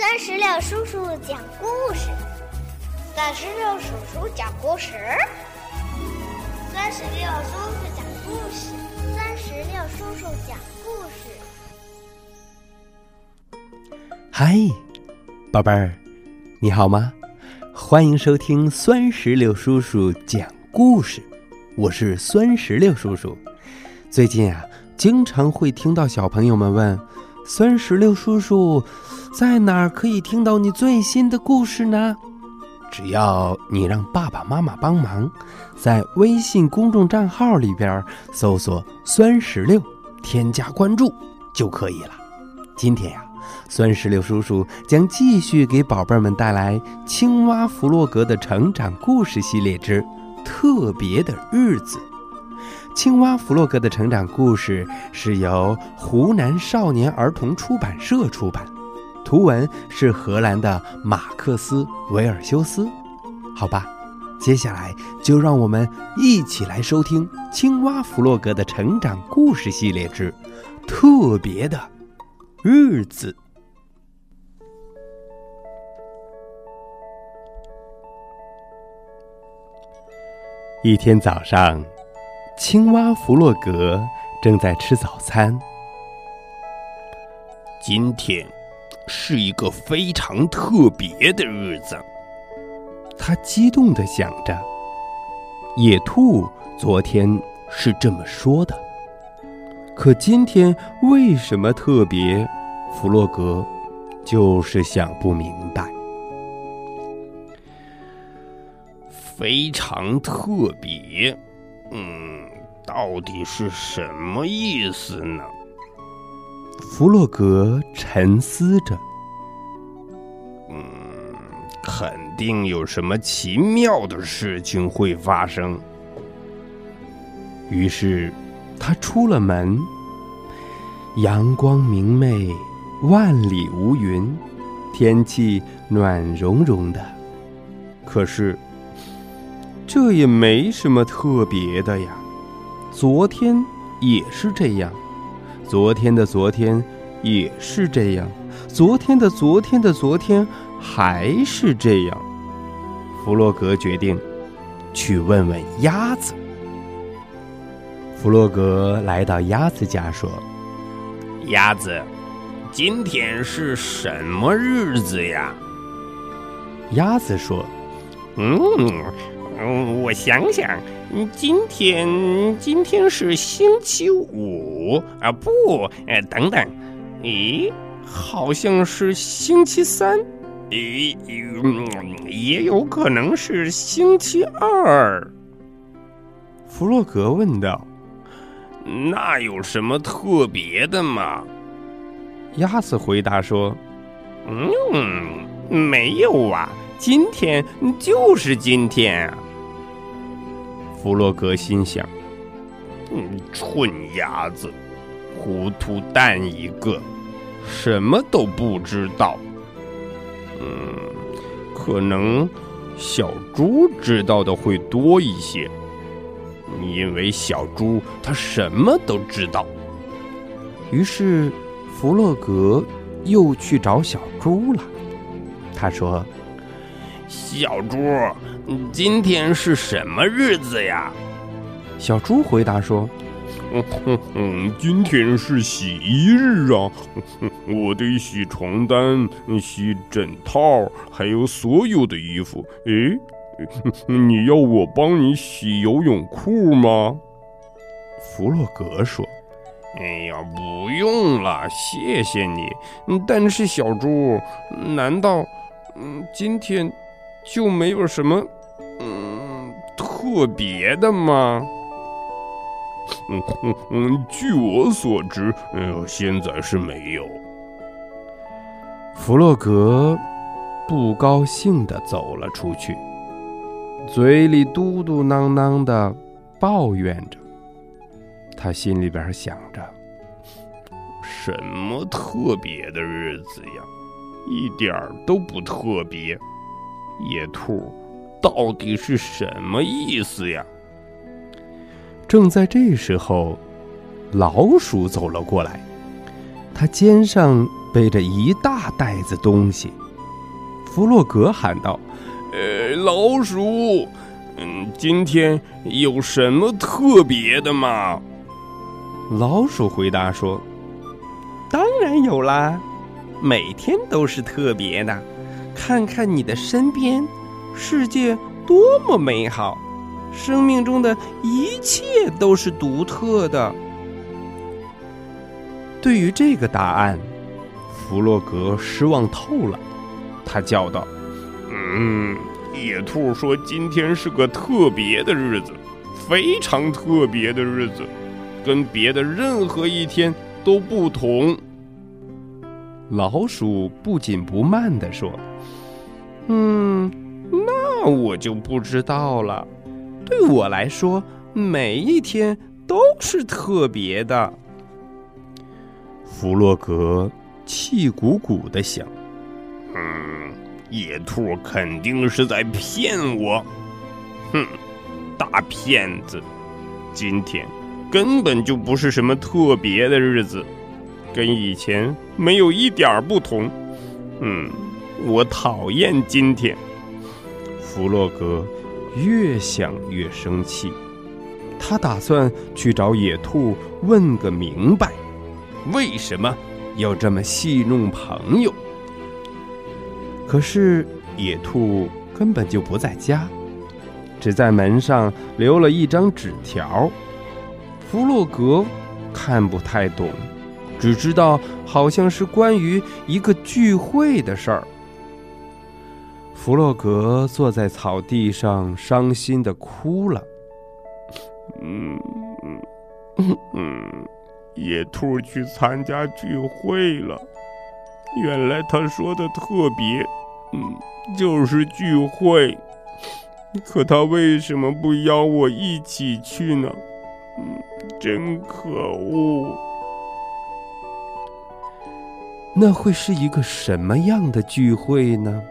三十六叔叔讲故事，三十六叔叔讲故事，三十六叔叔讲故事，三十六叔叔讲故事。嗨，宝贝儿，你好吗？欢迎收听酸石榴叔叔讲故事，我是酸石榴叔叔。最近啊，经常会听到小朋友们问酸石榴叔叔。在哪儿可以听到你最新的故事呢？只要你让爸爸妈妈帮忙，在微信公众账号里边搜索“酸石榴”，添加关注就可以了。今天呀，酸石榴叔叔将继续给宝贝们带来《青蛙弗洛格的成长故事系列之特别的日子》。青蛙弗洛格的成长故事是由湖南少年儿童出版社出版。图文是荷兰的马克思·维尔修斯，好吧，接下来就让我们一起来收听《青蛙弗洛格的成长故事系列之特别的日子》。一天早上，青蛙弗洛格正在吃早餐。今天。是一个非常特别的日子，他激动的想着。野兔昨天是这么说的，可今天为什么特别？弗洛格就是想不明白。非常特别，嗯，到底是什么意思呢？弗洛格沉思着，嗯，肯定有什么奇妙的事情会发生。于是，他出了门。阳光明媚，万里无云，天气暖融融的。可是，这也没什么特别的呀。昨天也是这样。昨天的昨天也是这样，昨天的昨天的昨天还是这样。弗洛格决定去问问鸭子。弗洛格来到鸭子家说：“鸭子，今天是什么日子呀？”鸭子说：“嗯。”嗯，我想想，今天今天是星期五啊？不，呃，等等，咦，好像是星期三，咦，也有可能是星期二。弗洛格问道：“那有什么特别的吗？”鸭子回答说：“嗯，没有啊，今天就是今天啊。”弗洛格心想：“嗯，蠢鸭子，糊涂蛋一个，什么都不知道。嗯，可能小猪知道的会多一些，因为小猪它什么都知道。”于是，弗洛格又去找小猪了。他说：“小猪。”今天是什么日子呀？小猪回答说：“嗯，今天是洗衣日啊！我得洗床单、洗枕套，还有所有的衣服。诶，你要我帮你洗游泳裤吗？”弗洛格说：“哎呀，不用了，谢谢你。但是小猪，难道嗯，今天就没有什么？”嗯，特别的吗？嗯嗯嗯，据我所知，嗯，现在是没有。弗洛格不高兴的走了出去，嘴里嘟嘟囔囔的抱怨着。他心里边想着：什么特别的日子呀？一点儿都不特别。野兔。到底是什么意思呀？正在这时候，老鼠走了过来。他肩上背着一大袋子东西。弗洛格喊道：“呃，老鼠，嗯，今天有什么特别的吗？”老鼠回答说：“当然有啦，每天都是特别的。看看你的身边，世界多么美好，生命中的一切都是独特的。”对于这个答案，弗洛格失望透了。他叫道：“嗯，野兔说今天是个特别的日子，非常特别的日子，跟别的任何一天都不同。”老鼠不紧不慢地说：“嗯，那我就不知道了。对我来说，每一天都是特别的。”弗洛格气鼓鼓的想。嗯，野兔肯定是在骗我。哼，大骗子！今天根本就不是什么特别的日子，跟以前没有一点不同。嗯，我讨厌今天。弗洛格越想越生气，他打算去找野兔问个明白，为什么要这么戏弄朋友。可是野兔根本就不在家，只在门上留了一张纸条。弗洛格看不太懂，只知道好像是关于一个聚会的事儿。弗洛格坐在草地上，伤心的哭了。嗯嗯嗯，野兔去参加聚会了。原来他说的特别。嗯，就是聚会，可他为什么不邀我一起去呢？嗯，真可恶。那会是一个什么样的聚会呢？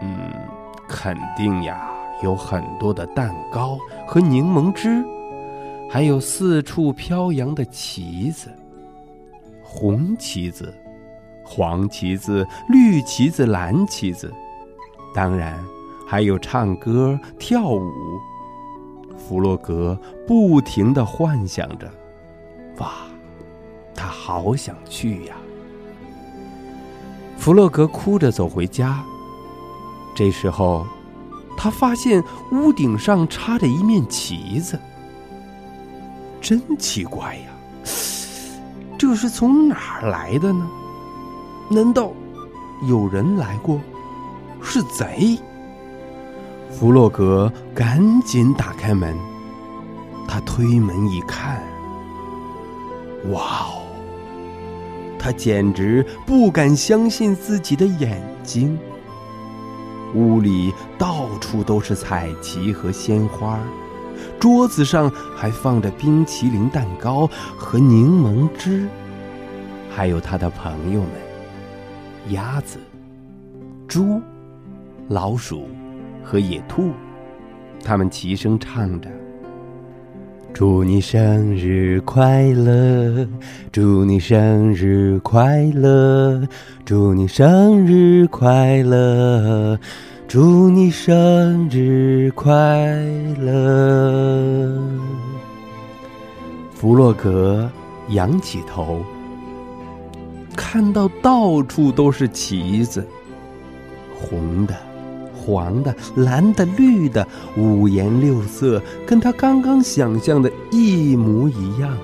嗯，肯定呀，有很多的蛋糕和柠檬汁，还有四处飘扬的旗子，红旗子。黄旗子、绿旗子、蓝旗子，当然还有唱歌、跳舞。弗洛格不停的幻想着，哇，他好想去呀！弗洛格哭着走回家。这时候，他发现屋顶上插着一面旗子，真奇怪呀！这是从哪儿来的呢？难道有人来过？是贼！弗洛格赶紧打开门，他推门一看，哇哦！他简直不敢相信自己的眼睛。屋里到处都是彩旗和鲜花，桌子上还放着冰淇淋蛋糕和柠檬汁，还有他的朋友们。鸭子、猪、老鼠和野兔，他们齐声唱着：“祝你生日快乐，祝你生日快乐，祝你生日快乐，祝你生日快乐。”弗洛格仰起头。看到到处都是旗子，红的、黄的、蓝的、绿的，五颜六色，跟他刚刚想象的一模一样。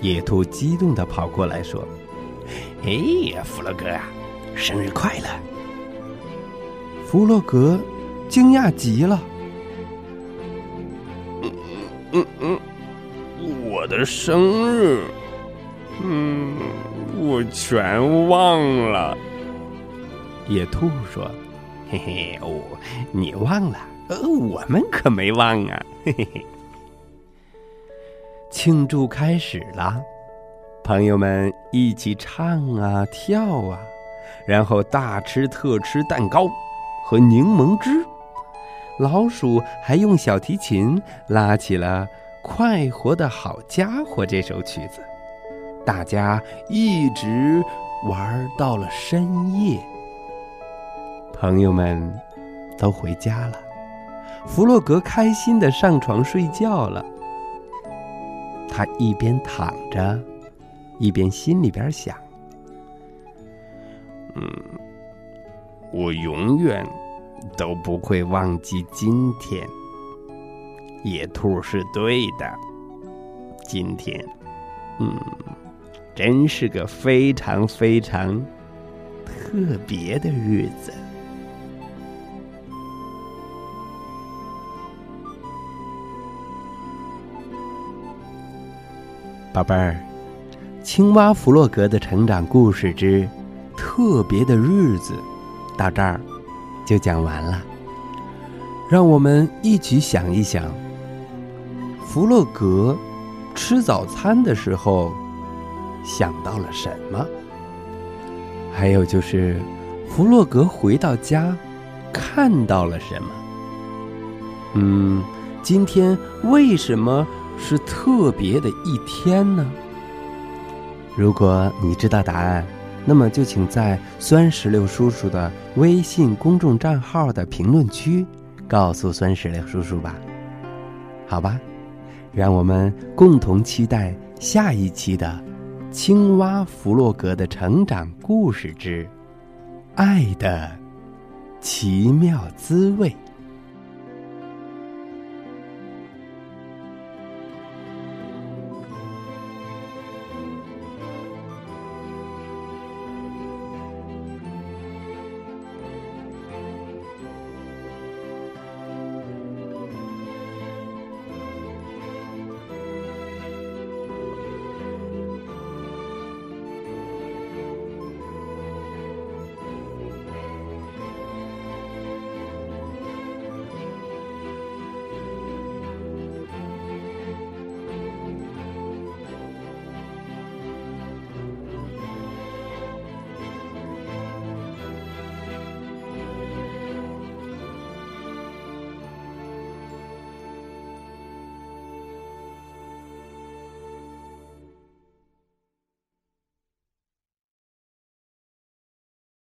野兔激动的跑过来说：“哎呀，弗洛格啊，生日快乐！”弗洛格惊讶极了：“嗯嗯嗯，我的生日，嗯。”我全忘了，野兔说：“嘿嘿，哦，你忘了，呃，我们可没忘啊，嘿嘿嘿。”庆祝开始了，朋友们一起唱啊跳啊，然后大吃特吃蛋糕和柠檬汁。老鼠还用小提琴拉起了《快活的好家伙》这首曲子。大家一直玩到了深夜。朋友们都回家了，弗洛格开心的上床睡觉了。他一边躺着，一边心里边想：“嗯，我永远都不会忘记今天。野兔是对的，今天，嗯，真是个非常非常特别的日子。”宝贝儿，青蛙弗洛格的成长故事之特别的日子，到这儿就讲完了。让我们一起想一想，弗洛格吃早餐的时候想到了什么？还有就是，弗洛格回到家看到了什么？嗯，今天为什么？是特别的一天呢。如果你知道答案，那么就请在酸石榴叔叔的微信公众账号的评论区告诉酸石榴叔叔吧。好吧，让我们共同期待下一期的《青蛙弗洛格的成长故事之爱的奇妙滋味》。